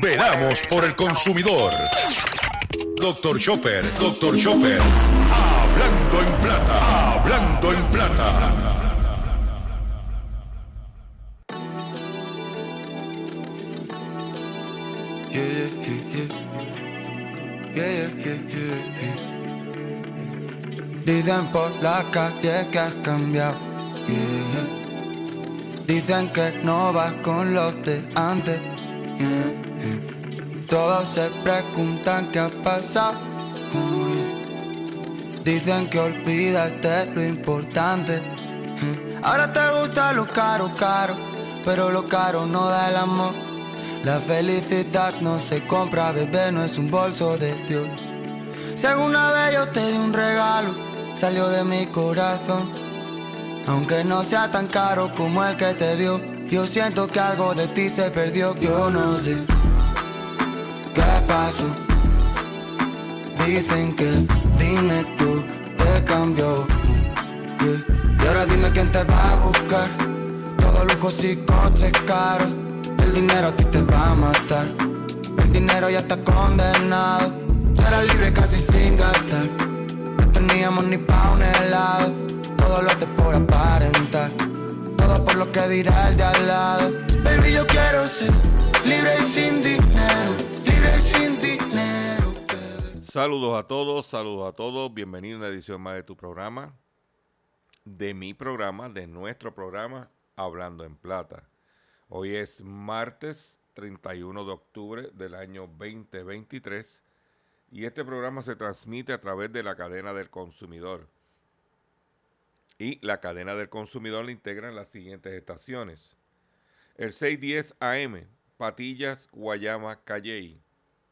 Veramos por el consumidor. Doctor Chopper, Doctor Chopper. Hablando en plata, hablando en plata. Dicen por la calle que has cambiado. Dicen que no vas con los de antes. Todos se preguntan qué ha pasado. Dicen que olvidaste lo importante. Ahora te gusta lo caro, caro. Pero lo caro no da el amor. La felicidad no se compra, bebé, no es un bolso de Dios. Si alguna vez yo te di un regalo, salió de mi corazón. Aunque no sea tan caro como el que te dio, yo siento que algo de ti se perdió. Yo no sé Dicen que el dinero te cambió. Y ahora dime quién te va a buscar. Todos lujos y coches caros. El dinero a ti te va a matar. El dinero ya está condenado. Tú eras libre casi sin gastar. No teníamos ni pa' un helado. Todo lo haces por aparentar. Todo por lo que dirá el de al lado. Baby, yo quiero ser libre y sin dinero. Saludos a todos, saludos a todos. Bienvenido a una edición más de tu programa, de mi programa, de nuestro programa, Hablando en Plata. Hoy es martes 31 de octubre del año 2023 y este programa se transmite a través de la cadena del consumidor. Y la cadena del consumidor le integran las siguientes estaciones. El 610 AM, Patillas, Guayama, Calley.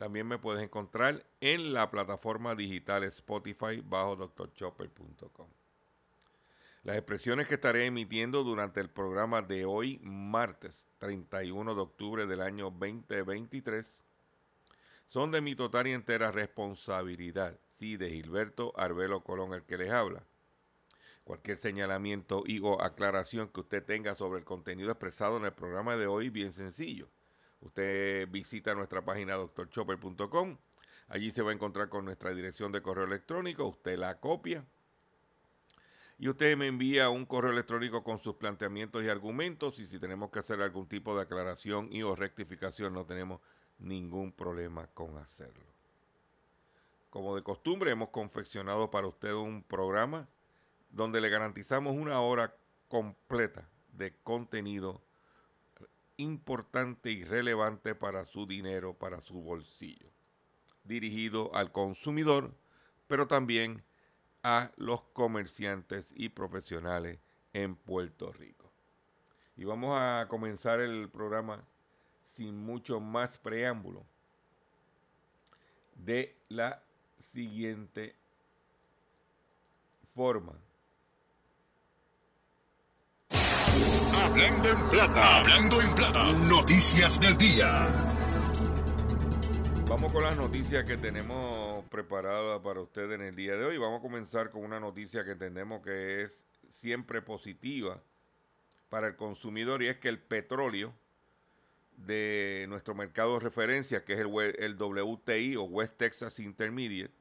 También me puedes encontrar en la plataforma digital Spotify bajo drchopper.com. Las expresiones que estaré emitiendo durante el programa de hoy, martes 31 de octubre del año 2023, son de mi total y entera responsabilidad, sí, de Gilberto Arbelo Colón, el que les habla. Cualquier señalamiento y o aclaración que usted tenga sobre el contenido expresado en el programa de hoy, bien sencillo. Usted visita nuestra página drchopper.com. Allí se va a encontrar con nuestra dirección de correo electrónico. Usted la copia. Y usted me envía un correo electrónico con sus planteamientos y argumentos. Y si tenemos que hacer algún tipo de aclaración y o rectificación, no tenemos ningún problema con hacerlo. Como de costumbre, hemos confeccionado para usted un programa donde le garantizamos una hora completa de contenido importante y relevante para su dinero, para su bolsillo, dirigido al consumidor, pero también a los comerciantes y profesionales en Puerto Rico. Y vamos a comenzar el programa sin mucho más preámbulo de la siguiente forma. Hablando en plata, hablando en plata. Noticias del día. Vamos con las noticias que tenemos preparadas para ustedes en el día de hoy. Vamos a comenzar con una noticia que entendemos que es siempre positiva para el consumidor y es que el petróleo de nuestro mercado de referencia, que es el, el WTI o West Texas Intermediate,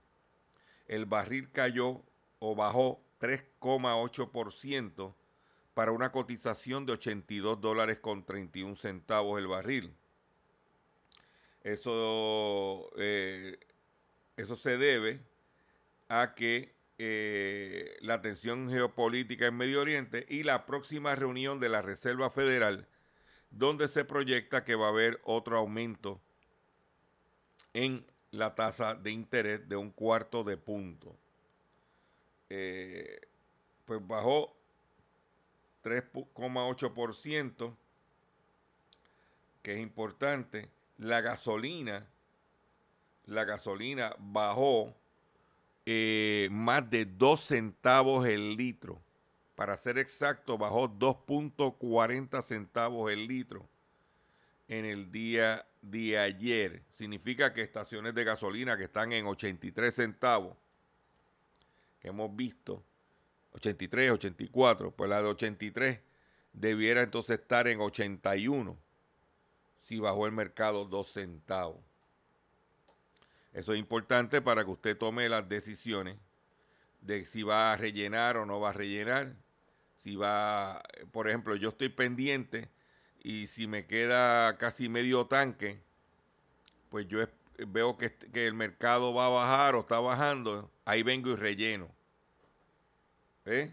el barril cayó o bajó 3,8% para una cotización de 82 dólares con 31 centavos el barril. Eso, eh, eso se debe a que eh, la tensión geopolítica en Medio Oriente y la próxima reunión de la Reserva Federal, donde se proyecta que va a haber otro aumento en la tasa de interés de un cuarto de punto. Eh, pues bajó 3,8%, que es importante. La gasolina, la gasolina bajó eh, más de 2 centavos el litro. Para ser exacto, bajó 2.40 centavos el litro en el día de ayer. Significa que estaciones de gasolina que están en 83 centavos, hemos visto, 83, 84, pues la de 83 debiera entonces estar en 81 si bajó el mercado 2 centavos. Eso es importante para que usted tome las decisiones de si va a rellenar o no va a rellenar. Si va, por ejemplo, yo estoy pendiente y si me queda casi medio tanque, pues yo veo que, que el mercado va a bajar o está bajando, ahí vengo y relleno. ¿Eh?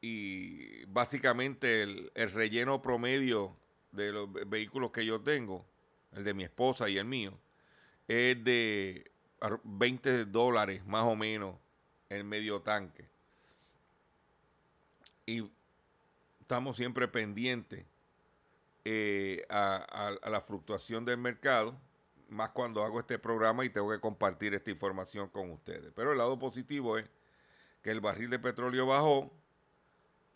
Y básicamente el, relleno promedio de los vehículos que yo tengo, el de mi esposa y el mío, es de 20 dólares más o menos el medio tanque. Y estamos siempre pendientes eh, a, la fluctuación del mercado, más cuando hago este programa y tengo que compartir esta información con ustedes. Pero el lado positivo es que el barril de petróleo bajó,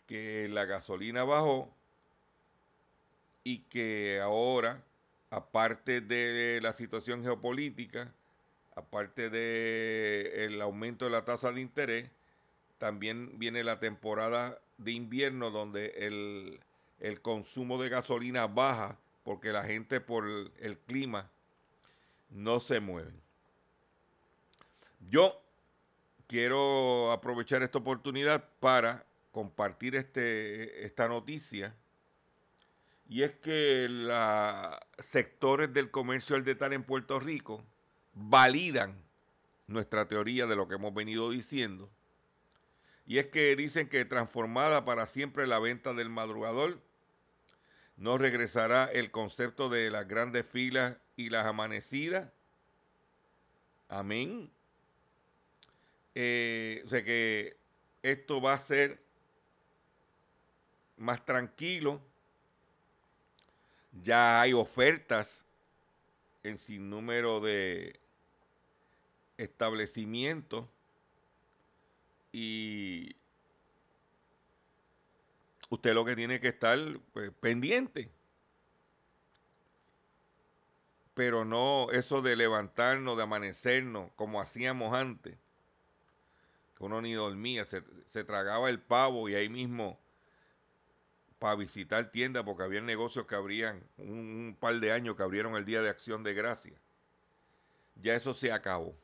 que la gasolina bajó y que ahora, aparte de la situación geopolítica, aparte del aumento de la tasa de interés, también viene la temporada de invierno donde el, el consumo de gasolina baja porque la gente por el clima no se mueve. Yo quiero aprovechar esta oportunidad para compartir este, esta noticia. Y es que los sectores del comercio al detalle en Puerto Rico validan nuestra teoría de lo que hemos venido diciendo. Y es que dicen que transformada para siempre la venta del madrugador, no regresará el concepto de las grandes filas y las amanecidas. Amén. Eh, o sea que esto va a ser más tranquilo. Ya hay ofertas en sin número de establecimientos y usted lo que tiene que estar pues, pendiente. Pero no eso de levantarnos, de amanecernos, como hacíamos antes que uno ni dormía, se, tragaba el pavo y ahí mismo para visitar tiendas, porque había negocios que abrían un, par de años que abrieron el Día de Acción de Gracia. Ya eso se acabó.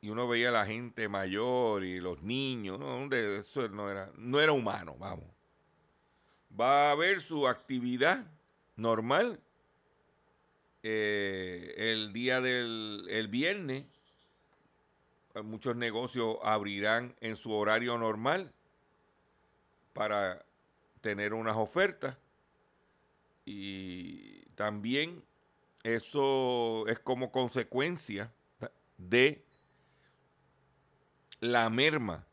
Y uno veía a la gente mayor y los niños, ¿no? eso no era, no era humano, vamos. Va a haber su actividad normal eh, el día del el viernes muchos negocios abrirán en su horario normal para tener unas ofertas y también eso es como consecuencia de la merma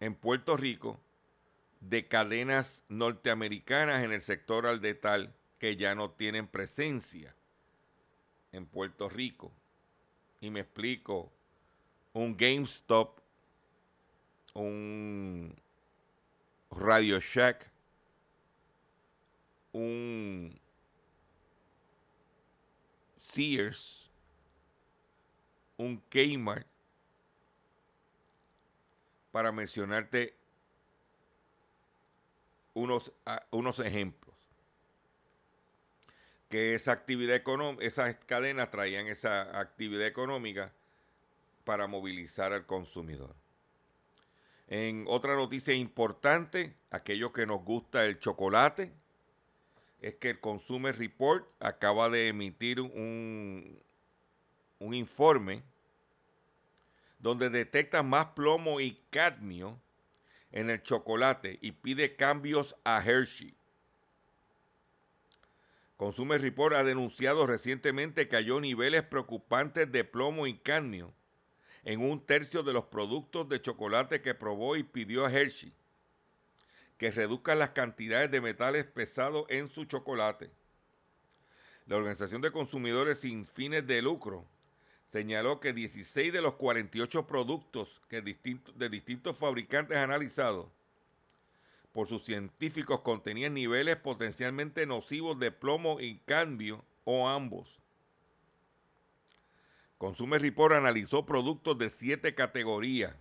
en Puerto Rico de cadenas norteamericanas en el sector al detal que ya no tienen presencia en Puerto Rico. Y me explico un GameStop, un Radio Shack, un Sears, un Kmart, para mencionarte unos, unos ejemplos. Que esa actividad económica, esas cadenas traían esa actividad económica para movilizar al consumidor. En otra noticia importante, aquellos que nos gusta el chocolate, es que el Consumer Report acaba de emitir un, un informe donde detecta más plomo y cadmio en el chocolate y pide cambios a Hershey. Consumer Report ha denunciado recientemente que halló niveles preocupantes de plomo y cadmio en un tercio de los productos de chocolate que probó y pidió a Hershey que reduzcan las cantidades de metales pesados en su chocolate. La Organización de Consumidores sin fines de lucro señaló que 16 de los 48 productos que de distintos fabricantes analizados por sus científicos contenían niveles potencialmente nocivos de plomo y cambio o ambos. Consumer Report analizó productos de siete categorías.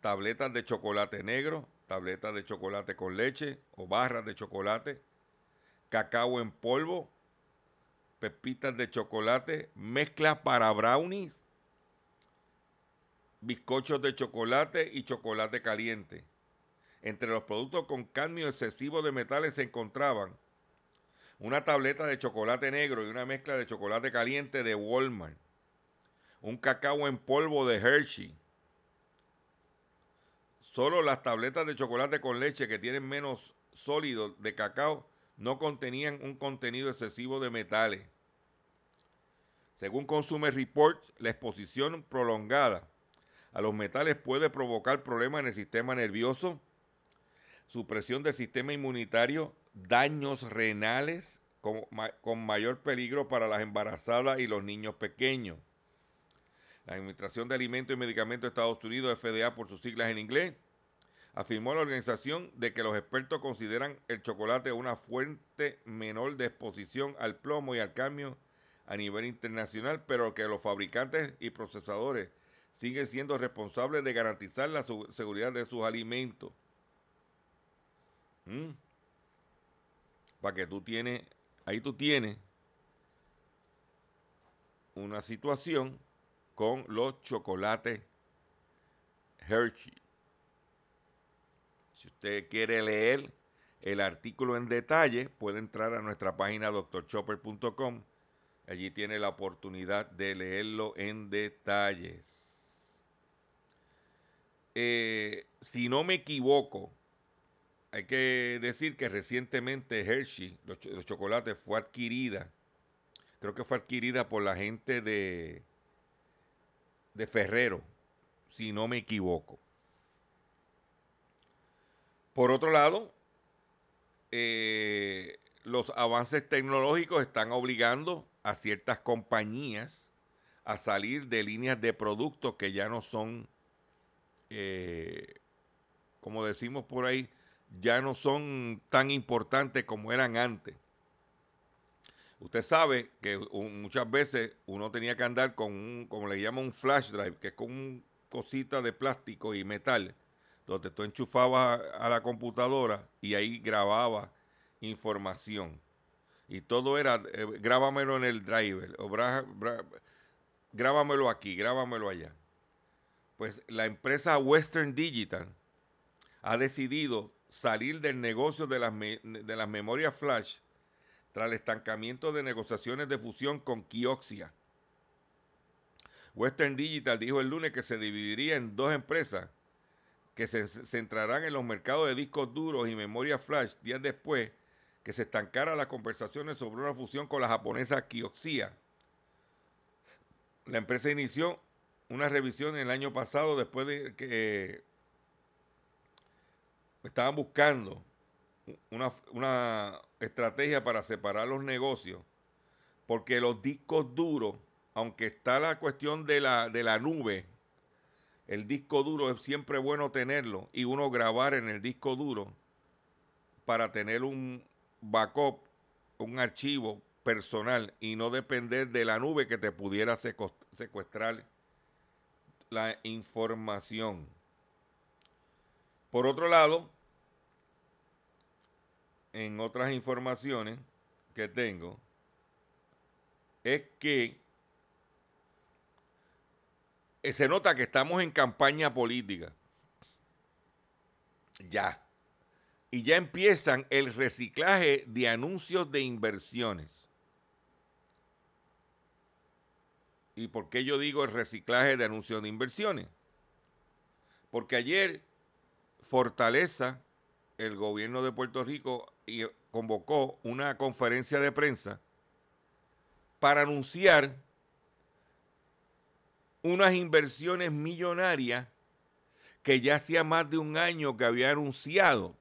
Tabletas de chocolate negro, tabletas de chocolate con leche o barras de chocolate, cacao en polvo, pepitas de chocolate, mezclas para brownies, bizcochos de chocolate y chocolate caliente. Entre los productos con cadmio excesivo de metales se encontraban una tableta de chocolate negro y una mezcla de chocolate caliente de Walmart, un cacao en polvo de Hershey. Solo las tabletas de chocolate con leche que tienen menos sólido de cacao no contenían un contenido excesivo de metales. Según Consumer Report, la exposición prolongada a los metales puede provocar problemas en el sistema nervioso, supresión del sistema inmunitario, daños renales con, con, mayor peligro para las embarazadas y los niños pequeños. La Administración de Alimentos y Medicamentos de Estados Unidos, FDA por sus siglas en inglés, afirmó la organización de que los expertos consideran el chocolate una fuente menor de exposición al plomo y al cambio a nivel internacional, pero que los fabricantes y procesadores siguen siendo responsables de garantizar la seguridad de sus alimentos. ¿Mm? Para que tú tienes, ahí tú tienes una situación con los chocolates Hershey. Si usted quiere leer el artículo en detalle, puede entrar a nuestra página doctorchopper.com. Allí tiene la oportunidad de leerlo en detalles. Eh, si no me equivoco, hay que decir que recientemente Hershey, los, chocolates, fue adquirida, creo que fue adquirida por la gente de, de Ferrero, si no me equivoco. Por otro lado, eh, los avances tecnológicos están obligando a ciertas compañías a salir de líneas de productos que ya no son, eh, como decimos por ahí, ya no son tan importantes como eran antes. Usted sabe que muchas veces uno tenía que andar con un, como le llaman un flash drive, que es con un cosita de plástico y metal, donde tú enchufabas a la computadora y ahí grababa información. Y todo era, eh, grábamelo en el driver, grábamelo aquí, grábamelo allá. Pues la empresa Western Digital ha decidido salir del negocio de las, de las memorias flash tras el estancamiento de negociaciones de fusión con Kioxia. Western Digital dijo el lunes que se dividiría en dos empresas que se centrarán en los mercados de discos duros y memoria flash días después que se estancara las conversaciones sobre una fusión con la japonesa Kioxia. La empresa inició una revisión el año pasado después de que estaban buscando una, estrategia para separar los negocios, porque los discos duros, aunque está la cuestión de la, de la nube, el disco duro es siempre bueno tenerlo y uno grabar en el disco duro para tener un backup, un archivo personal y no depender de la nube que te pudiera secuestrar la información. Por otro lado, en otras informaciones que tengo, es que eh, se nota que estamos en campaña política. Ya. Y ya empiezan el reciclaje de anuncios de inversiones. ¿Y por qué yo digo el reciclaje de anuncios de inversiones? Porque ayer Fortaleza, el gobierno de Puerto Rico, convocó una conferencia de prensa para anunciar unas inversiones millonarias que ya hacía más de un año que había anunciado.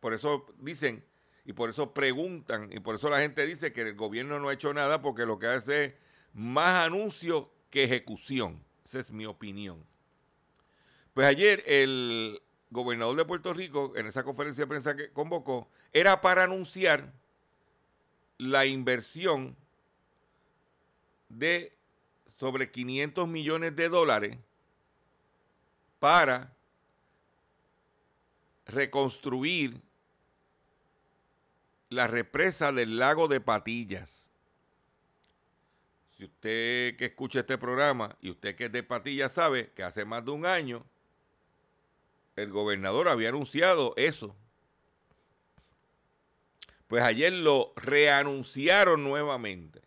Por eso dicen, y por eso preguntan, y por eso la gente dice que el gobierno no ha hecho nada porque lo que hace es más anuncio que ejecución. Esa es mi opinión. Pues ayer el gobernador de Puerto Rico, en esa conferencia de prensa que convocó, era para anunciar la inversión de sobre 500 millones de dólares para reconstruir la represa del lago de Patillas. Si usted que escucha este programa y usted que es de Patillas sabe que hace más de un año el gobernador había anunciado eso. Pues ayer lo reanunciaron nuevamente.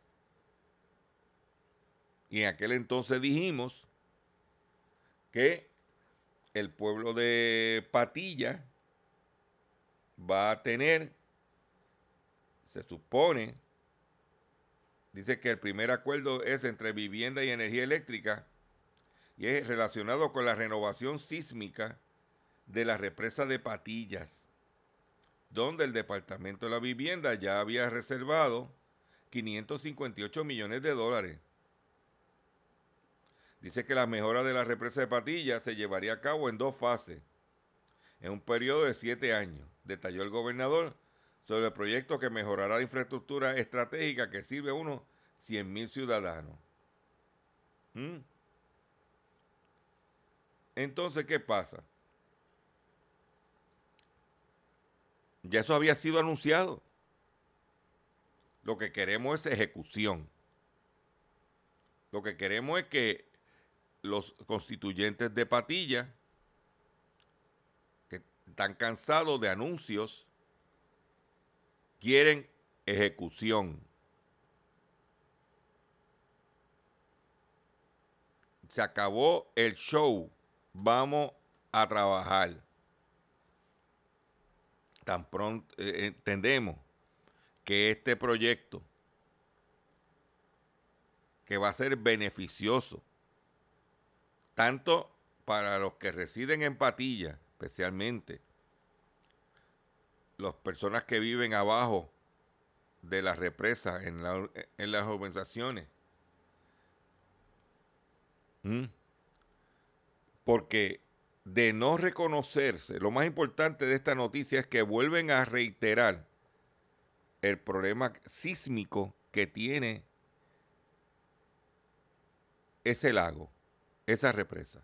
Y en aquel entonces dijimos que el pueblo de Patilla va a tener, se supone, dice que el primer acuerdo es entre vivienda y energía eléctrica y es relacionado con la renovación sísmica de la represa de Patillas, donde el Departamento de la Vivienda ya había reservado 558 millones de dólares. Dice que la mejora de la represa de Patillas se llevaría a cabo en dos fases, en un periodo de siete años, detalló el gobernador sobre el proyecto que mejorará la infraestructura estratégica que sirve a unos 100 mil ciudadanos. ¿Mm? Entonces, ¿qué pasa? Ya eso había sido anunciado. Lo que queremos es ejecución. Lo que queremos es que los constituyentes de Patilla, que están cansados de anuncios, quieren ejecución. Se acabó el show. Vamos a trabajar tan pronto eh, entendemos que este proyecto que va a ser beneficioso tanto para los que residen en Patilla, especialmente las personas que viven abajo de la represa en, en las urbanizaciones. ¿Mm? Porque de no reconocerse, lo más importante de esta noticia es que vuelven a reiterar el problema sísmico que tiene ese lago, esa represa.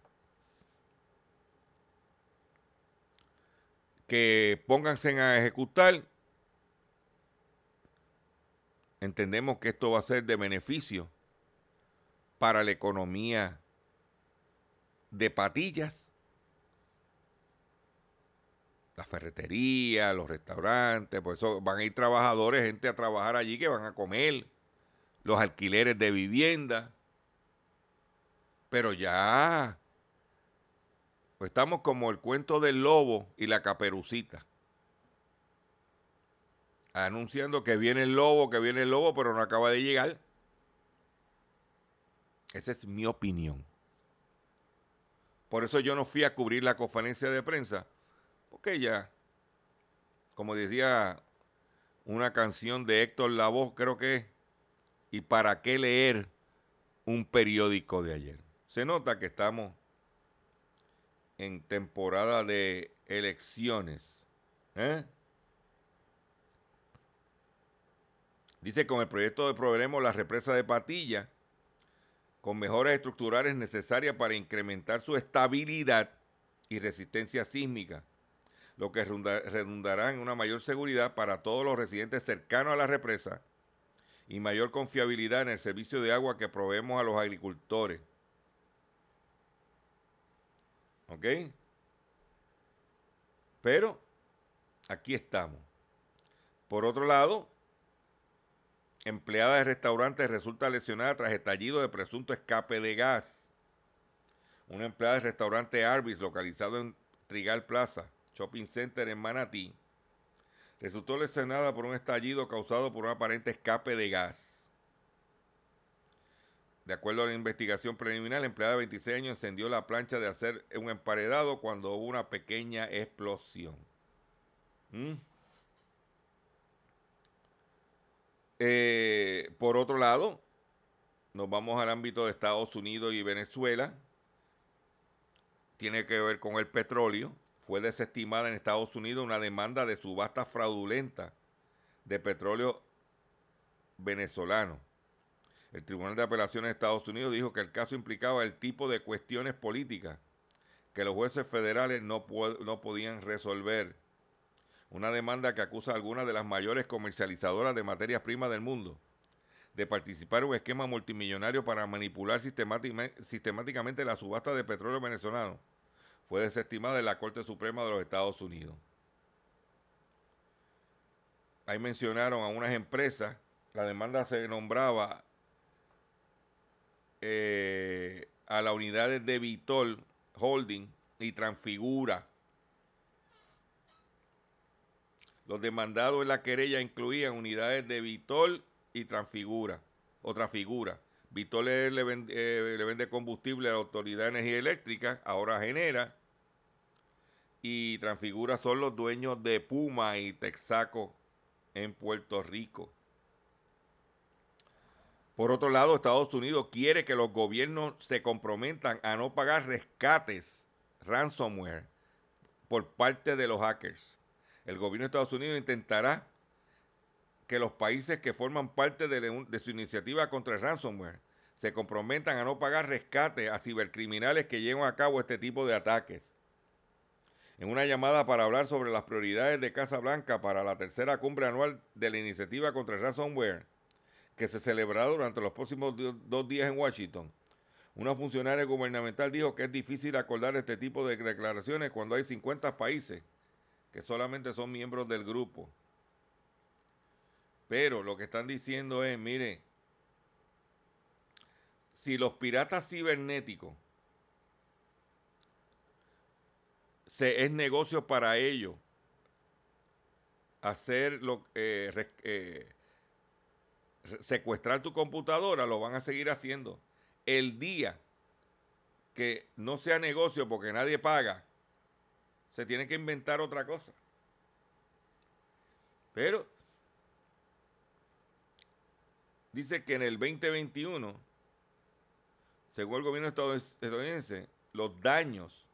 Que pónganse a ejecutar. Entendemos que esto va a ser de beneficio para la economía de Patillas la ferretería, los restaurantes, por eso van a ir trabajadores, gente a trabajar allí que van a comer, los alquileres de vivienda. Pero ya, pues estamos como el cuento del lobo y la caperucita. Anunciando que viene el lobo, que viene el lobo, pero no acaba de llegar. Esa es mi opinión. Por eso yo no fui a cubrir la conferencia de prensa como decía una canción de Héctor Lavoe, creo que ¿y para qué leer un periódico de ayer? Se nota que estamos en temporada de elecciones. ¿eh? Dice con el proyecto de Proveremos la represa de Patilla, con mejoras estructurales necesarias para incrementar su estabilidad y resistencia sísmica lo que redundará en una mayor seguridad para todos los residentes cercanos a la represa y mayor confiabilidad en el servicio de agua que proveemos a los agricultores. ¿Ok? Pero aquí estamos. Por otro lado, empleada de restaurante resulta lesionada tras estallido de presunto escape de gas. Una empleada de restaurante Arby's, localizado en Trigal Plaza, Shopping Center en Manatí, resultó lesionada por un estallido causado por un aparente escape de gas. De acuerdo a la investigación preliminar, la empleada de 26 años encendió la plancha de hacer un emparedado cuando hubo una pequeña explosión. ¿Mm? Eh, por otro lado, nos vamos al ámbito de Estados Unidos y Venezuela. Tiene que ver con el petróleo. Fue desestimada en Estados Unidos una demanda de subasta fraudulenta de petróleo venezolano. El Tribunal de Apelaciones de Estados Unidos dijo que el caso implicaba el tipo de cuestiones políticas que los jueces federales no, no podían resolver una demanda que acusa a algunas de las mayores comercializadoras de materias primas del mundo de participar en un esquema multimillonario para manipular sistemáticamente la subasta de petróleo venezolano. Fue desestimada en la Corte Suprema de los Estados Unidos. Ahí mencionaron a unas empresas, la demanda se nombraba eh, a la unidad de Vitol Holding y Transfigura Los demandados en la querella incluían unidades de Vitol y Transfigura, otra figura. Vitol le, eh, le, vende, combustible a la Autoridad de Energía Eléctrica, ahora genera. Y Transfigura son los dueños de Puma y Texaco en Puerto Rico. Por otro lado, Estados Unidos quiere que los gobiernos se comprometan a no pagar rescates ransomware por parte de los hackers el gobierno de Estados Unidos intentará que los países que forman parte de, su iniciativa contra el ransomware se comprometan a no pagar rescate a cibercriminales que llevan a cabo este tipo de ataques. En una llamada para hablar sobre las prioridades de Casa Blanca para la tercera cumbre anual de la iniciativa contra el ransomware, que se celebrará durante los próximos dos días en Washington, una funcionaria gubernamental dijo que es difícil acordar este tipo de declaraciones cuando hay 50 países que solamente son miembros del grupo. Pero lo que están diciendo es, mire, si los piratas cibernéticos se, es negocio para ellos hacer lo eh, eh, secuestrar tu computadora, lo van a seguir haciendo. El día que no sea negocio porque nadie paga, se tiene que inventar otra cosa. Pero dice que en el 2021, según el gobierno estadounidense, los daños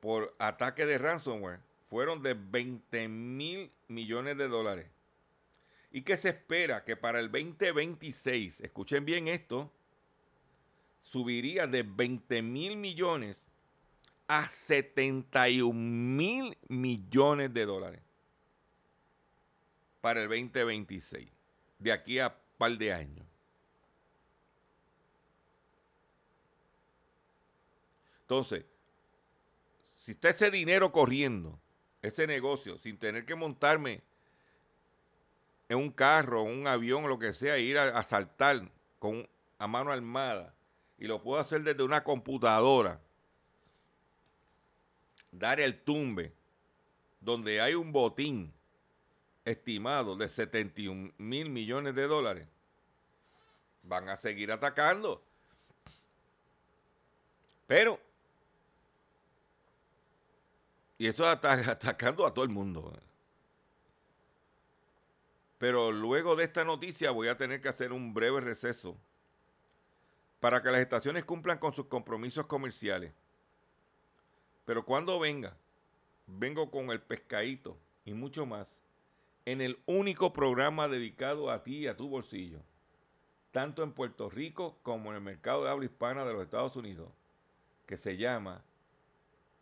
por ataque de ransomware fueron de 20 mil millones de dólares. Y que se espera que para el 2026, escuchen bien esto, subiría de 20 mil millones a 71 mil millones de dólares para el 2026, de aquí a par de años. Entonces, si está ese dinero corriendo, ese negocio, sin tener que montarme en un carro, un avión, lo que sea, ir a, asaltar con, a mano armada, y lo puedo hacer desde una computadora, dar el tumbe donde hay un botín estimado de 71 mil millones de dólares, van a seguir atacando. Pero, y eso está atacando a todo el mundo. Pero luego de esta noticia voy a tener que hacer un breve receso para que las estaciones cumplan con sus compromisos comerciales. Pero cuando venga, vengo con el pescadito y mucho más en el único programa dedicado a ti y a tu bolsillo, tanto en Puerto Rico como en el mercado de habla hispana de los Estados Unidos, que se llama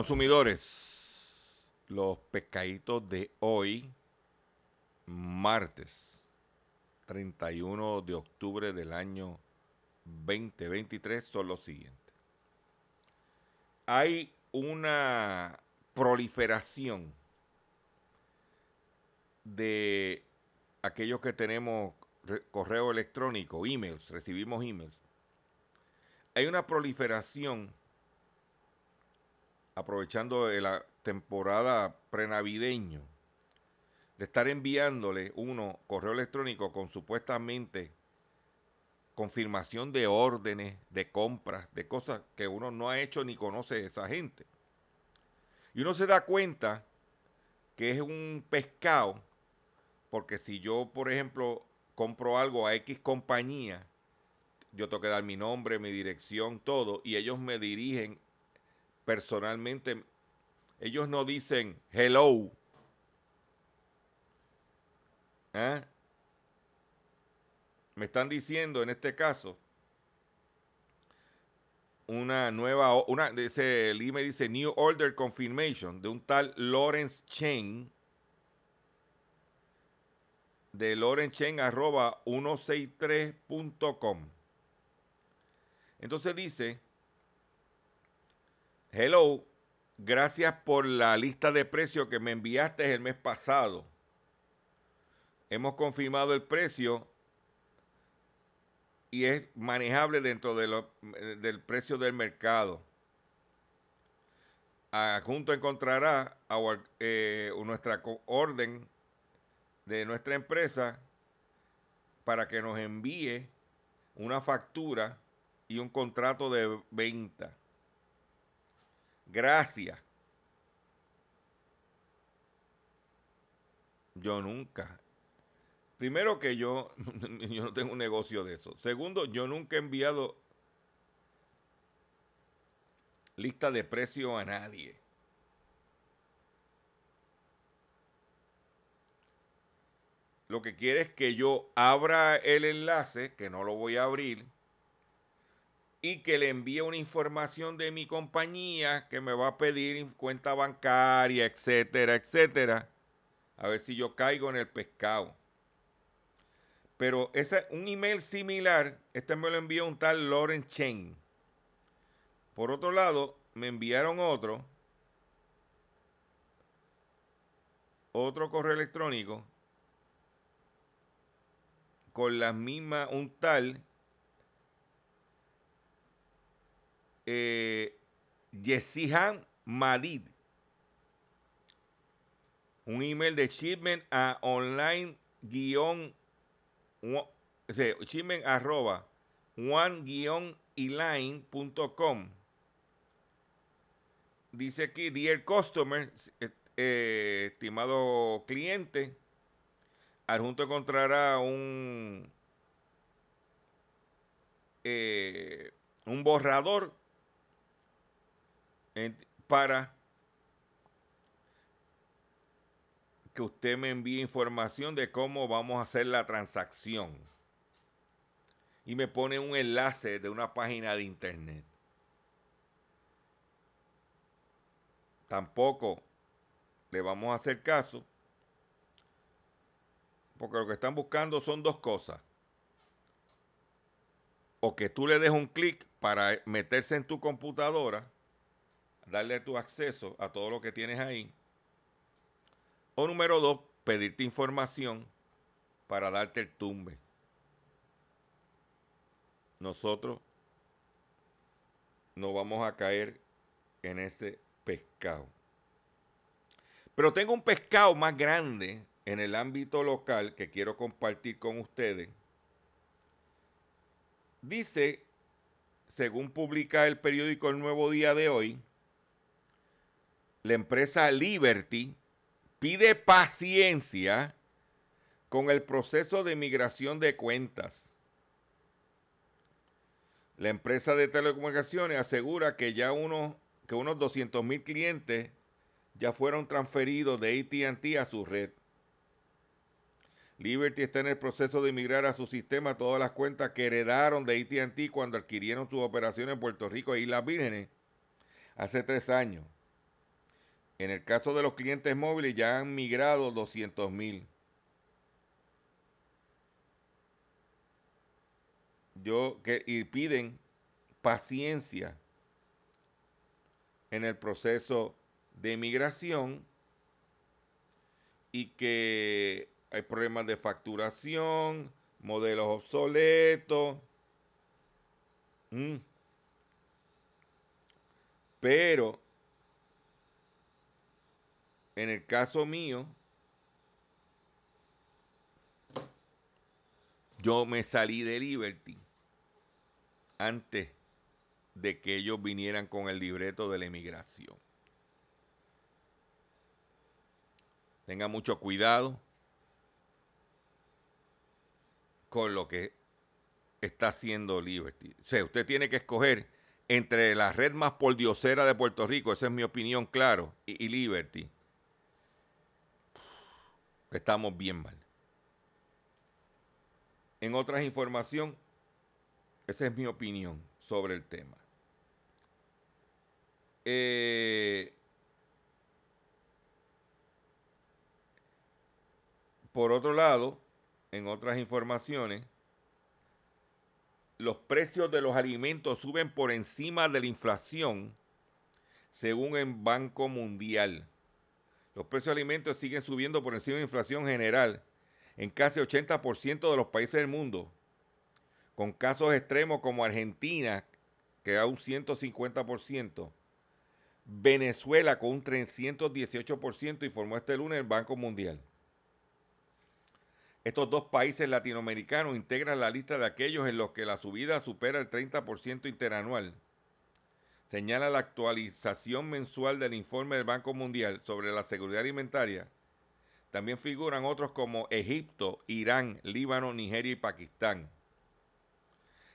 Consumidores, los pescaditos de hoy, martes 31 de octubre del año 2023, son los siguientes. Hay una proliferación de aquellos que tenemos re- correo electrónico, emails, recibimos emails. Hay una proliferación, aprovechando de la temporada prenavideño, de estar enviándole uno correo electrónico con supuestamente confirmación de órdenes, de compras, de cosas que uno no ha hecho ni conoce a esa gente. Y uno se da cuenta que es un pescado, porque si yo, por ejemplo, compro algo a X compañía, yo tengo que dar mi nombre, mi dirección, todo, y ellos me dirigen personalmente. Ellos no dicen hello. ¿Ah? Me están diciendo en este caso una nueva, una, dice, el email dice New Order Confirmation de un tal Lawrence Chen de lorenchen arroba 163.com. Entonces dice, hello, gracias por la lista de precios que me enviaste el mes pasado. Hemos confirmado el precio y es manejable dentro del precio del mercado. Junto encontrará eh, nuestra orden de nuestra empresa para que nos envíe una factura y un contrato de venta. Gracias. Yo nunca. Primero que yo, yo no tengo un negocio de eso. Segundo, yo nunca he enviado lista de precio a nadie. Lo que quiere es que yo abra el enlace, que no lo voy a abrir, y que le envíe una información de mi compañía que me va a pedir cuenta bancaria, etcétera, etcétera. A ver si yo caigo en el pescado. Pero ese, un email similar, este me lo envió un tal Lauren Chen. Por otro lado, me enviaron otro, otro correo electrónico con la misma, un tal eh, Yesihan. Un email de shipment a online guion shipment arroba one guion eline.com. Dice aquí, dear customer, eh, estimado cliente, adjunto encontrará un, eh, un borrador para que usted me envíe información de cómo vamos a hacer la transacción. Y me pone un enlace de una página de internet. Tampoco le vamos a hacer caso. Porque lo que están buscando son dos cosas. O que tú le des un clic para meterse en tu computadora, darle tu acceso a todo lo que tienes ahí. O número dos, pedirte información para darte el tumbe. Nosotros no vamos a caer en ese pescado. Pero tengo un pescado más grande en el ámbito local que quiero compartir con ustedes. Dice, según publica el periódico El Nuevo Día de hoy, la empresa Liberty pide paciencia con el proceso de migración de cuentas. La empresa de telecomunicaciones asegura que ya que unos 200 mil clientes ya fueron transferidos de ATT a su red. Liberty está en el proceso de migrar a su sistema todas las cuentas que heredaron de ATT cuando adquirieron sus operaciones en Puerto Rico e Islas Vírgenes hace tres años. En el caso de los clientes móviles ya han migrado 200 mil. Yo que y piden paciencia en el proceso de migración y que hay problemas de facturación, modelos obsoletos. Mm. Pero en el caso mío, yo me salí de Liberty antes de que ellos vinieran con el libreto de la emigración. Tenga mucho cuidado con lo que está haciendo Liberty. O sea, usted tiene que escoger entre la red más pordiosera de Puerto Rico, esa es mi opinión, claro, y, y Liberty. Estamos bien mal. En otras información, esa es mi opinión sobre el tema. Eh, por otro lado, en otras informaciones, los precios de los alimentos suben por encima de la inflación, según el Banco Mundial. Los precios de alimentos siguen subiendo por encima de la inflación general en casi 80% de los países del mundo, con casos extremos como Argentina, que da un 150%, Venezuela con un 318%, informó este lunes el Banco Mundial. Estos dos países latinoamericanos integran la lista de aquellos en los que la subida supera el 30% interanual. Señala la actualización mensual del informe del Banco Mundial sobre la seguridad alimentaria. También figuran otros como Egipto, Irán, Líbano, Nigeria y Pakistán.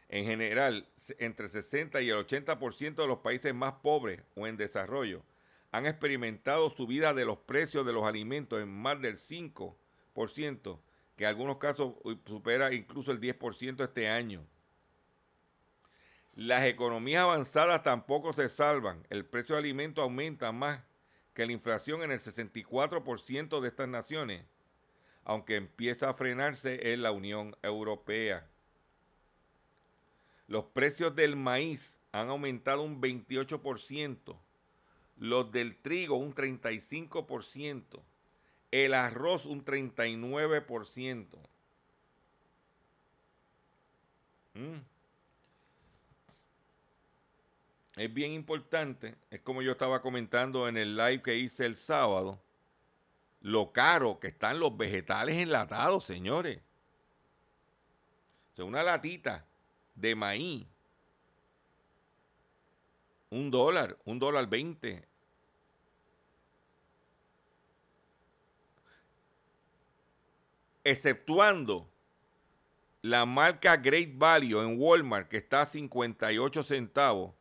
En general, entre 60 y el 80% de los países más pobres o en desarrollo han experimentado subida de los precios de los alimentos en más del 5% que en algunos casos supera incluso el 10% este año. Las economías avanzadas tampoco se salvan. El precio de alimentos aumenta más que la inflación en el 64% de estas naciones, aunque empieza a frenarse en la Unión Europea. Los precios del maíz han aumentado un 28%, los del trigo un 35%, el arroz un 39%. Mm. Es bien importante, es como yo estaba comentando en el live que hice el sábado, lo caro que están los vegetales enlatados, señores. O sea, una latita de maíz, un dólar, un dólar veinte, exceptuando la marca Great Value en Walmart, que está a 58 centavos.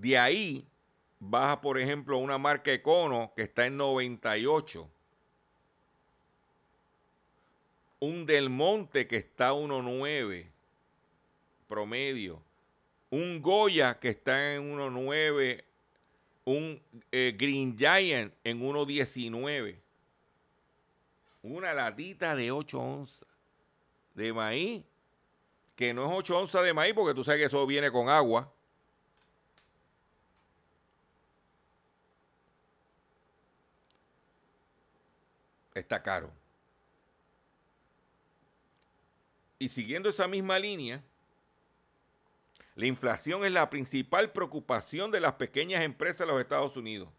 De ahí baja, por ejemplo, una marca Econo que está en 98. Un Del Monte que está a 1.9 promedio. Un Goya que está en 1.9. Un eh, Green Giant en 1.19 una latita de 8 onzas de maíz, que no es 8 onzas de maíz porque tú sabes que eso viene con agua. Está caro. Y siguiendo esa misma línea, la inflación es la principal preocupación de las pequeñas empresas de los Estados Unidos.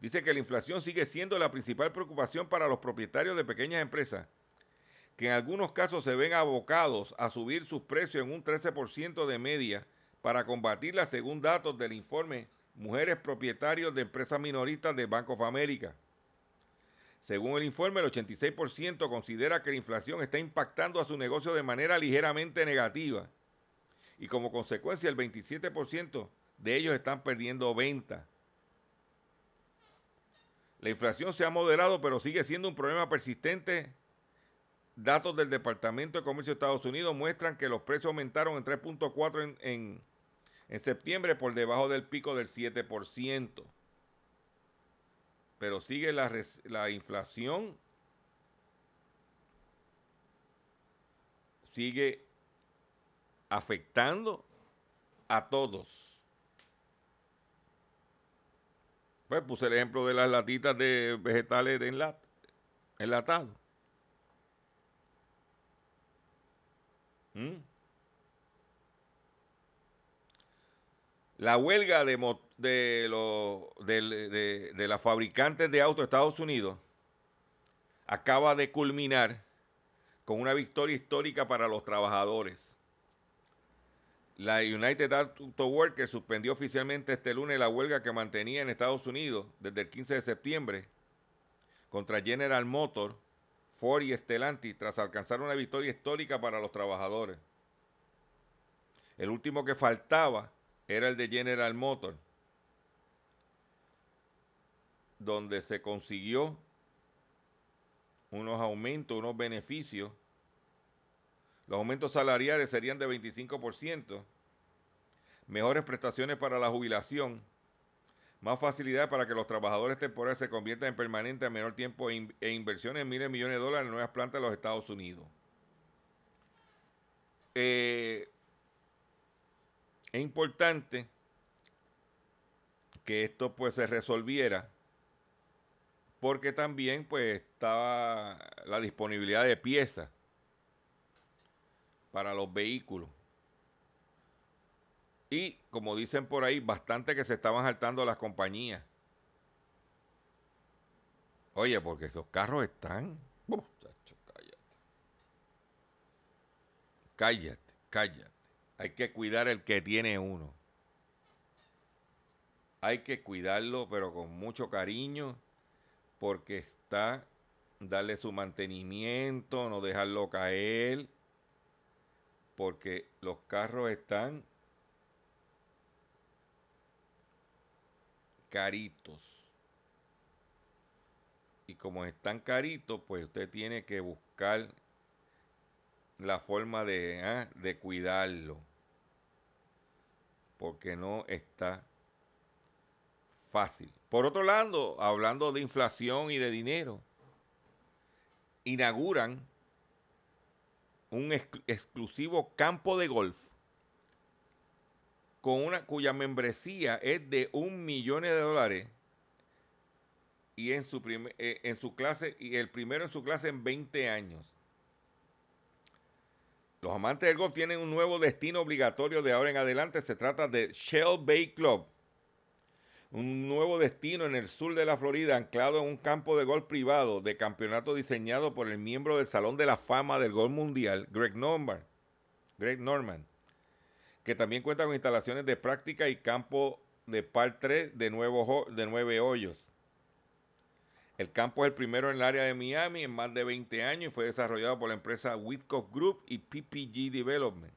Dice que la inflación sigue siendo la principal preocupación para los propietarios de pequeñas empresas, que en algunos casos se ven abocados a subir sus precios en un 13% de media para combatirla según datos del informe Mujeres Propietarios de Empresas Minoristas de Bank of America. Según el informe, el 86% considera que la inflación está impactando a su negocio de manera ligeramente negativa y como consecuencia el 27% de ellos están perdiendo venta. La inflación se ha moderado, pero sigue siendo un problema persistente. Datos del Departamento de Comercio de Estados Unidos muestran que los precios aumentaron en 3.4 en, en, septiembre por debajo del pico del 7%. Pero sigue la, la inflación, sigue afectando a todos. Pues puse el ejemplo de las latitas de vegetales de enlat enlatados. ¿Mm? La huelga de, de, de, de, las fabricantes de autos de Estados Unidos acaba de culminar con una victoria histórica para los trabajadores. La United Auto Workers suspendió oficialmente este lunes la huelga que mantenía en Estados Unidos desde el 15 de septiembre contra General Motors, Ford y Stellantis tras alcanzar una victoria histórica para los trabajadores. El último que faltaba era el de General Motors, donde se consiguió unos aumentos, unos beneficios los aumentos salariales serían de 25%, mejores prestaciones para la jubilación, más facilidad para que los trabajadores temporales se conviertan en permanentes a menor tiempo e, e inversiones en miles de millones de dólares en nuevas plantas de los Estados Unidos. Eh, es importante que esto pues se resolviera porque también pues estaba la disponibilidad de piezas para los vehículos. Y como dicen por ahí, bastante que se estaban saltando las compañías. Oye, porque esos carros están. cállate. Cállate, cállate. Hay que cuidar el que tiene uno. Hay que cuidarlo, pero con mucho cariño, porque está darle su mantenimiento, no dejarlo caer porque los carros están caritos. Y como están caritos, pues usted tiene que buscar la forma de, ah, de cuidarlo. Porque no está fácil. Por otro lado, hablando de inflación y de dinero, inauguran un exclusivo campo de golf con una cuya membresía es de un millón de dólares y en su, eh, en su clase y el primero en su clase en 20 años. Los amantes del golf tienen un nuevo destino obligatorio de ahora en adelante. Se trata de Shell Bay Club un nuevo destino en el sur de la Florida, anclado en un campo de golf privado de campeonato diseñado por el miembro del Salón de la Fama del Golf Mundial, Greg Norman, Greg Norman que también cuenta con instalaciones de práctica y campo de par 3 de, nuevo, de nueve hoyos. El campo es el primero en el área de Miami en más de 20 años y fue desarrollado por la empresa Whitcoff Group y PPG Development.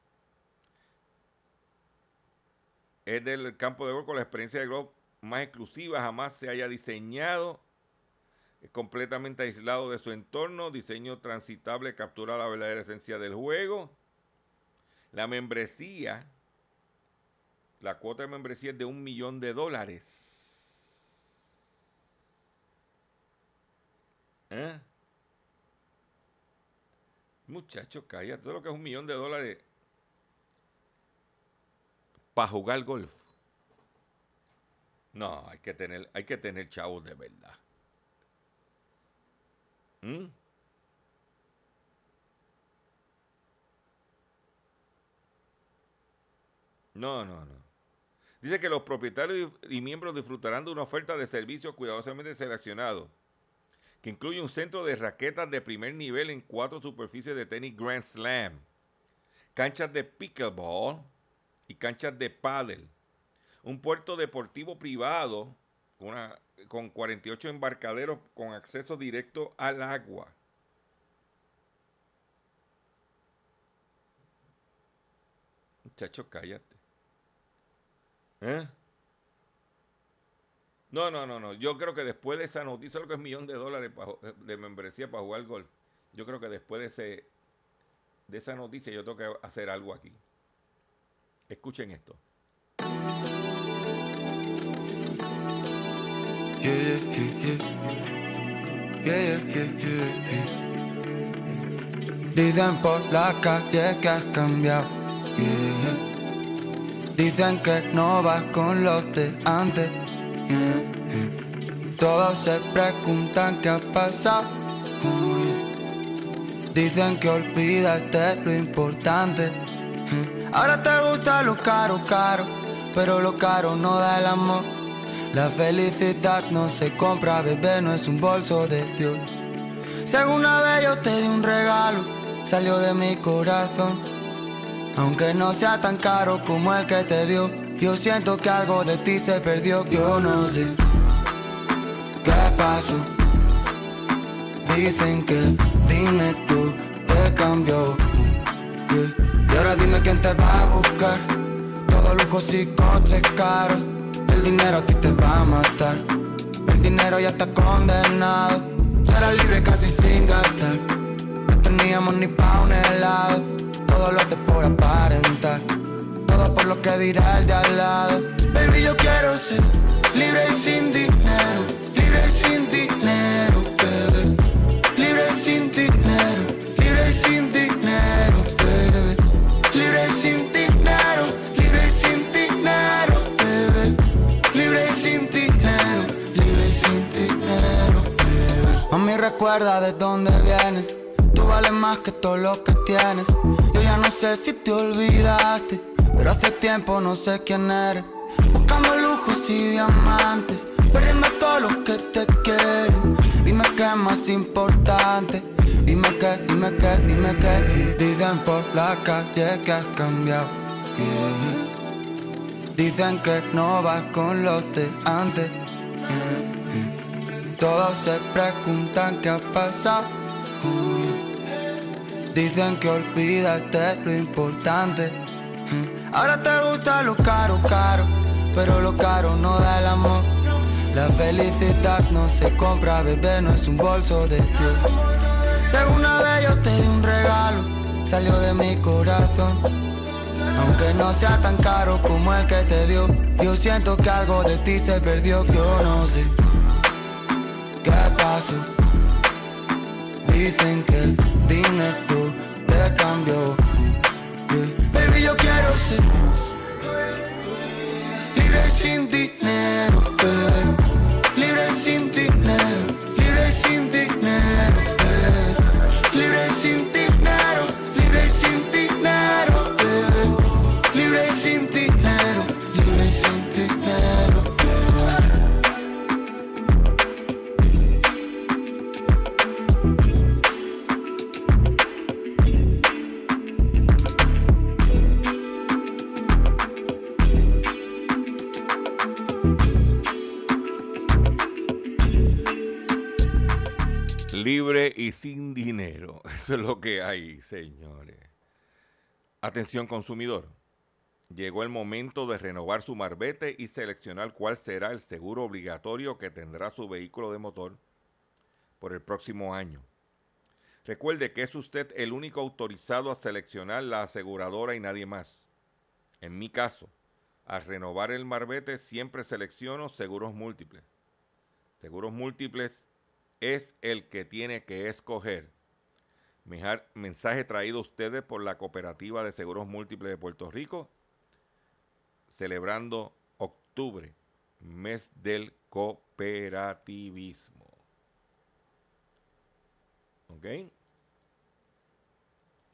Es del campo de golf con la experiencia de golf más exclusiva jamás se haya diseñado. Es completamente aislado de su entorno. Diseño transitable captura la verdadera esencia del juego. La membresía, la cuota de membresía es de un millón de dólares. ¿Eh? Muchachos, calla, todo lo que es un millón de dólares para jugar golf. No, hay que tener, hay que tener chavos de verdad. ¿Mm? No, no, no. Dice que los propietarios y miembros disfrutarán de una oferta de servicios cuidadosamente seleccionados, que incluye un centro de raquetas de primer nivel en cuatro superficies de tenis Grand Slam, canchas de pickleball y canchas de paddle un puerto deportivo privado con, con 48 embarcaderos con acceso directo al agua. Muchachos, cállate. ¿Eh? No, no, no, no. Yo creo que después de esa noticia, lo que es millón de dólares de membresía para jugar golf, yo creo que después de, ese, de esa noticia yo tengo que hacer algo aquí. Escuchen esto. Dicen por la calle que has cambiado. Dicen que no vas con los de antes. Todos se preguntan qué ha pasado. Dicen que olvidaste lo importante. Ahora te gusta lo caro, caro, pero lo caro no da el amor. La felicidad no se compra, bebé, no es un bolso de Dios. Si alguna vez yo te di un regalo, salió de mi corazón. Aunque no sea tan caro como el que te dio, yo siento que algo de ti se perdió. Yo no sé qué pasó. Dicen que dime tú te cambió. Y ahora dime quién te va a buscar. Todos lujos y coches caros. El dinero a ti te va a matar. El dinero ya está condenado. Será libre casi sin gastar. No teníamos ni pa' un helado. Todo lo hace por aparentar. Por lo que dirá el de al lado. Baby, yo quiero ser libre y sin dinero. Libre y sin dinero, bebé. Libre y sin dinero. Libre y sin dinero, bebé. Libre y sin dinero. Libre y sin dinero, bebé. Libre y sin dinero. Libre y sin dinero, bebé. Mami, recuerda de dónde vienes. Tú vales más que todo lo que tienes. Yo ya no sé si te olvidaste, pero hace tiempo no sé quién eres. Buscando lujos y diamantes, perdiendo a todos los que te quieren. Dime qué es más importante. Dime qué, dime qué, dime qué. Dicen por la calle que has cambiado. Dicen que no vas con los de antes. Todos se preguntan qué ha pasado. Dicen que olvidaste lo importante. Ahora te gusta lo caro, caro, pero lo caro no da el amor. La felicidad no se compra, bebé, no es un bolso de Dios. Si alguna vez yo te di un regalo, salió de mi corazón. Aunque no sea tan caro como el que te dio, yo siento que algo de ti se perdió, que yo no sé qué pasó. Dicen que el dinero te cambió. Yeah. Baby, yo quiero ser libre y sin dinero, baby. Libre Libre y sin dinero. Eso es lo que hay, señores. Atención consumidor. Llegó el momento de renovar su marbete y seleccionar cuál será el seguro obligatorio que tendrá su vehículo de motor por el próximo año. Recuerde que es usted el único autorizado a seleccionar la aseguradora y nadie más. En mi caso, al renovar el marbete siempre selecciono seguros múltiples. Seguros múltiples es el que tiene que escoger. Mensaje traído a ustedes por la Cooperativa de Seguros Múltiples de Puerto Rico, celebrando octubre, mes del cooperativismo. ¿Ok?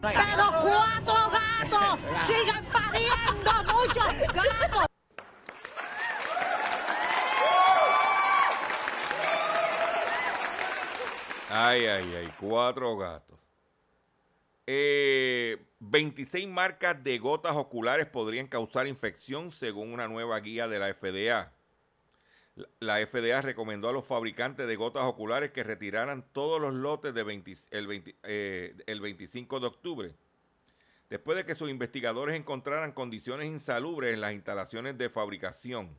Pero cuatro gatos sigan pariendo muchos gatos. Ay, ay, ay, cuatro gatos. Eh, 26 marcas de gotas oculares podrían causar infección según una nueva guía de la FDA. La FDA recomendó a los fabricantes de gotas oculares que retiraran todos los lotes de el, el 25 de octubre, después de que sus investigadores encontraran condiciones insalubres en las instalaciones de fabricación.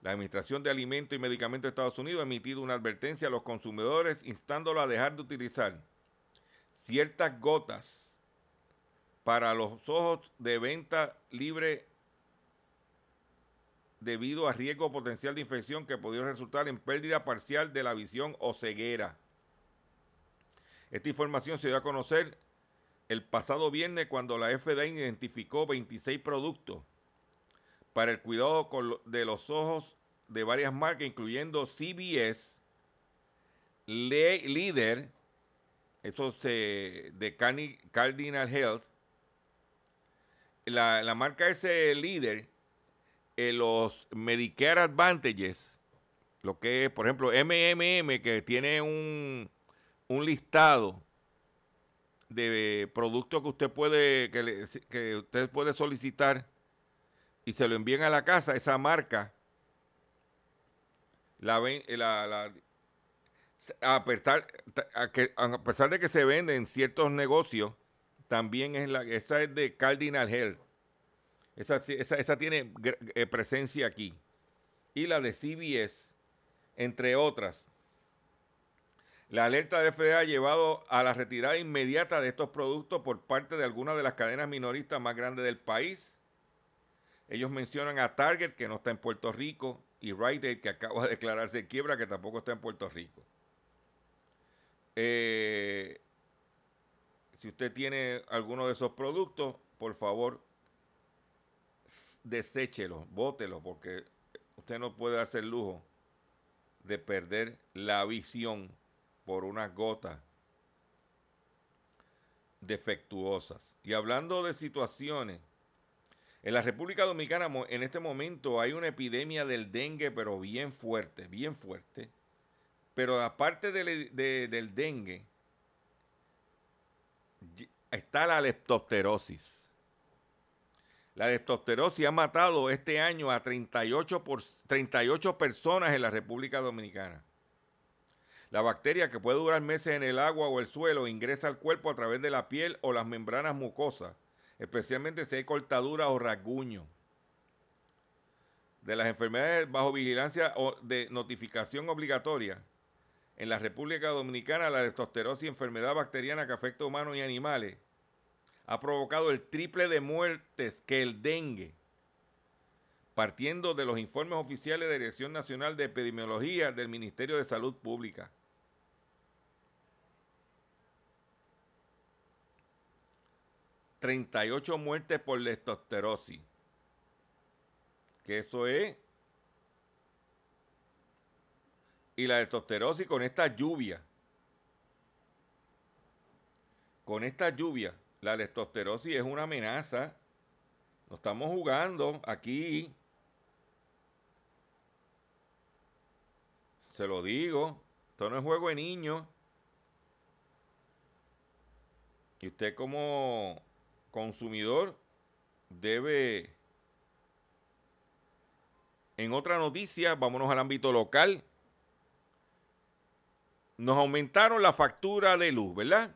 La Administración de Alimentos y Medicamentos de Estados Unidos ha emitido una advertencia a los consumidores instándolos a dejar de utilizar ciertas gotas para los ojos de venta libre debido a riesgo potencial de infección que podría resultar en pérdida parcial de la visión o ceguera. Esta información se dio a conocer el pasado viernes cuando la FDA identificó 26 productos para el cuidado de los ojos de varias marcas, incluyendo CBS, Líder, eso se, de Cardinal Health. La, marca ese líder, eh, los Medicare Advantages, lo que es, por ejemplo, MMM, que tiene un, un listado de productos que usted puede, que, que usted puede solicitar y se lo envían a la casa, esa marca, la, la, a pesar, que, a pesar de que se vende en ciertos negocios, también es la, esa es de Cardinal Health. Esa, tiene eh, presencia aquí. Y la de CBS, entre otras. La alerta de FDA ha llevado a la retirada inmediata de estos productos por parte de algunas de las cadenas minoristas más grandes del país. Ellos mencionan a Target, que no está en Puerto Rico, y Rite Aid, que acaba de declararse quiebra, que tampoco está en Puerto Rico. Eh, si usted tiene alguno de esos productos, por favor, deséchelo, bótelo, porque usted no puede darse el lujo de perder la visión por unas gotas defectuosas. Y hablando de situaciones, en la República Dominicana en este momento hay una epidemia del dengue, pero bien fuerte, bien fuerte. Pero aparte del, dengue, está la leptosterosis. La leptosterosis ha matado este año a 38, por, 38 personas en la República Dominicana. La bacteria que puede durar meses en el agua o el suelo ingresa al cuerpo a través de la piel o las membranas mucosas, especialmente si hay cortadura o rasguño. De las enfermedades bajo vigilancia o de notificación obligatoria, en la República Dominicana, la leptosterosis, enfermedad bacteriana que afecta a humanos y animales, ha provocado el triple de muertes que el dengue, partiendo de los informes oficiales de Dirección Nacional de Epidemiología del Ministerio de Salud Pública. ...38 muertes por leptosterosis... ...que eso es y la leptosterosis con esta lluvia. Con esta lluvia, la leptosterosis es una amenaza. No estamos jugando aquí. Se lo digo. Esto no es juego de niños. Y usted como consumidor debe... En otra noticia, vámonos al ámbito local nos aumentaron la factura de luz, ¿verdad?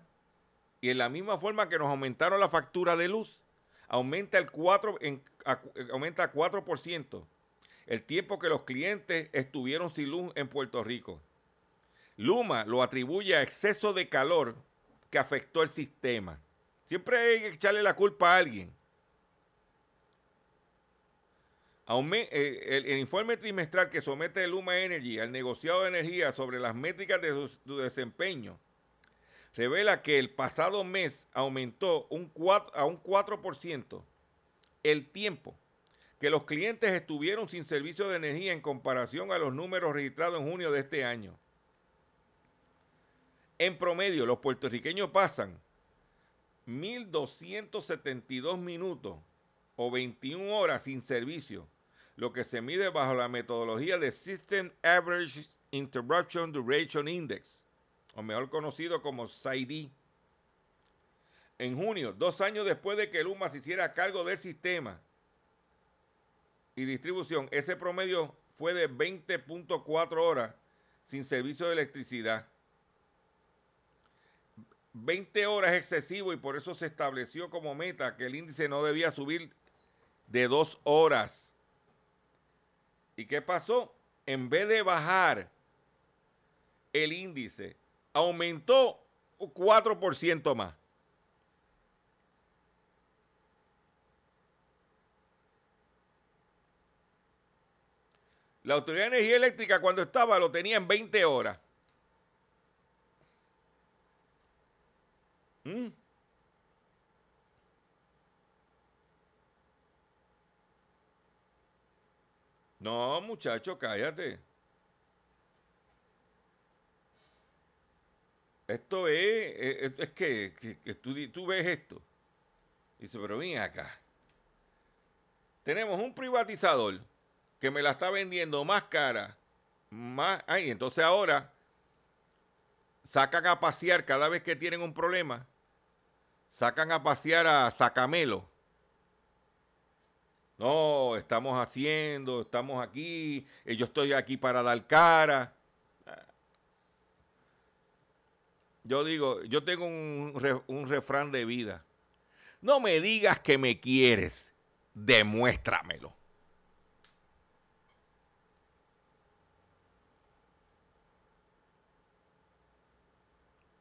Y en la misma forma que nos aumentaron la factura de luz, aumenta el 4 en, aumenta 4% el tiempo que los clientes estuvieron sin luz en Puerto Rico. Luma lo atribuye a exceso de calor que afectó el sistema. Siempre hay que echarle la culpa a alguien. Eh, el, informe trimestral que somete Luma Energy al negociado de energía sobre las métricas de su, desempeño revela que el pasado mes aumentó a un 4% el tiempo que los clientes estuvieron sin servicio de energía en comparación a los números registrados en junio de este año. En promedio, los puertorriqueños pasan 1.272 minutos o 21 horas sin servicio lo que se mide bajo la metodología de System Average Interruption Duration Index, o mejor conocido como Saidi. En junio, dos años después de que Luma se hiciera cargo del sistema y distribución, ese promedio fue de 20.4 horas sin servicio de electricidad. 20 horas es excesivo y por eso se estableció como meta que el índice no debía subir de dos horas. ¿Y qué pasó? En vez de bajar el índice, aumentó 4% más. La Autoridad de Energía Eléctrica cuando estaba lo tenía en 20 horas. ¿Mm? No, muchacho, cállate. Esto es, es, que, tú, ves esto. Dice, pero ven acá. Tenemos un privatizador que me la está vendiendo más cara. Más, ay, entonces ahora sacan a pasear cada vez que tienen un problema. Sacan a pasear a Sacamelo. No, estamos haciendo, estamos aquí, eh, yo estoy aquí para dar cara. Yo digo, yo tengo un, refrán de vida. No me digas que me quieres, demuéstramelo.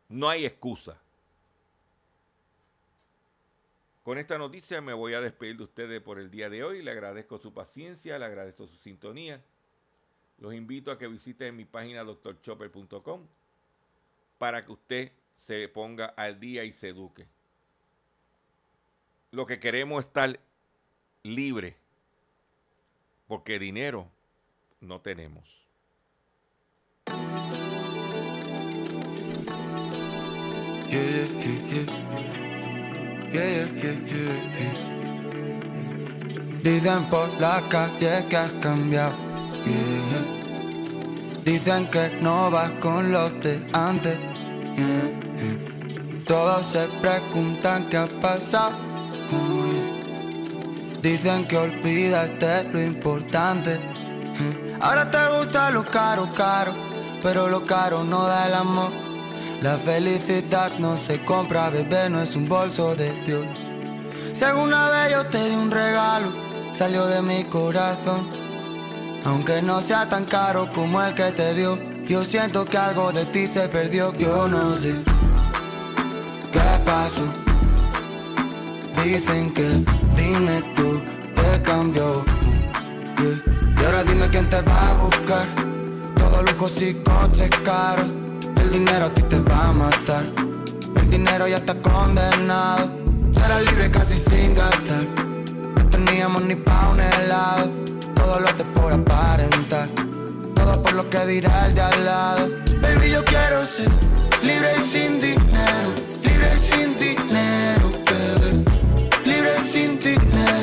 No hay excusa. Con esta noticia me voy a despedir de ustedes por el día de hoy. Le agradezco su paciencia, le agradezco su sintonía. Los invito a que visiten mi página doctorchopper.com para que usted se ponga al día y se eduque. Lo que queremos es estar libre, porque dinero no tenemos. Dicen por la calle que has cambiado. Dicen que no vas con los de antes. Todos se preguntan qué ha pasado. Dicen que olvidaste lo importante. Ahora te gusta lo caro, caro, pero lo caro no da el amor. La felicidad no se compra, bebé, no es un bolso de Dios. Si alguna vez yo te di un regalo, salió de mi corazón. Aunque no sea tan caro como el que te dio, yo siento que algo de ti se perdió. Yo no sé qué pasó. Dicen que dime tú te cambió. Y ahora dime quién te va a buscar. Todos lujos y coches caros el dinero a ti te va a matar. El dinero ya está condenado. Será libre casi sin gastar. No teníamos ni pa' un helado. Todo lo hace por aparentar. Todo por lo que dirá el de al lado. Baby, yo quiero ser libre y sin dinero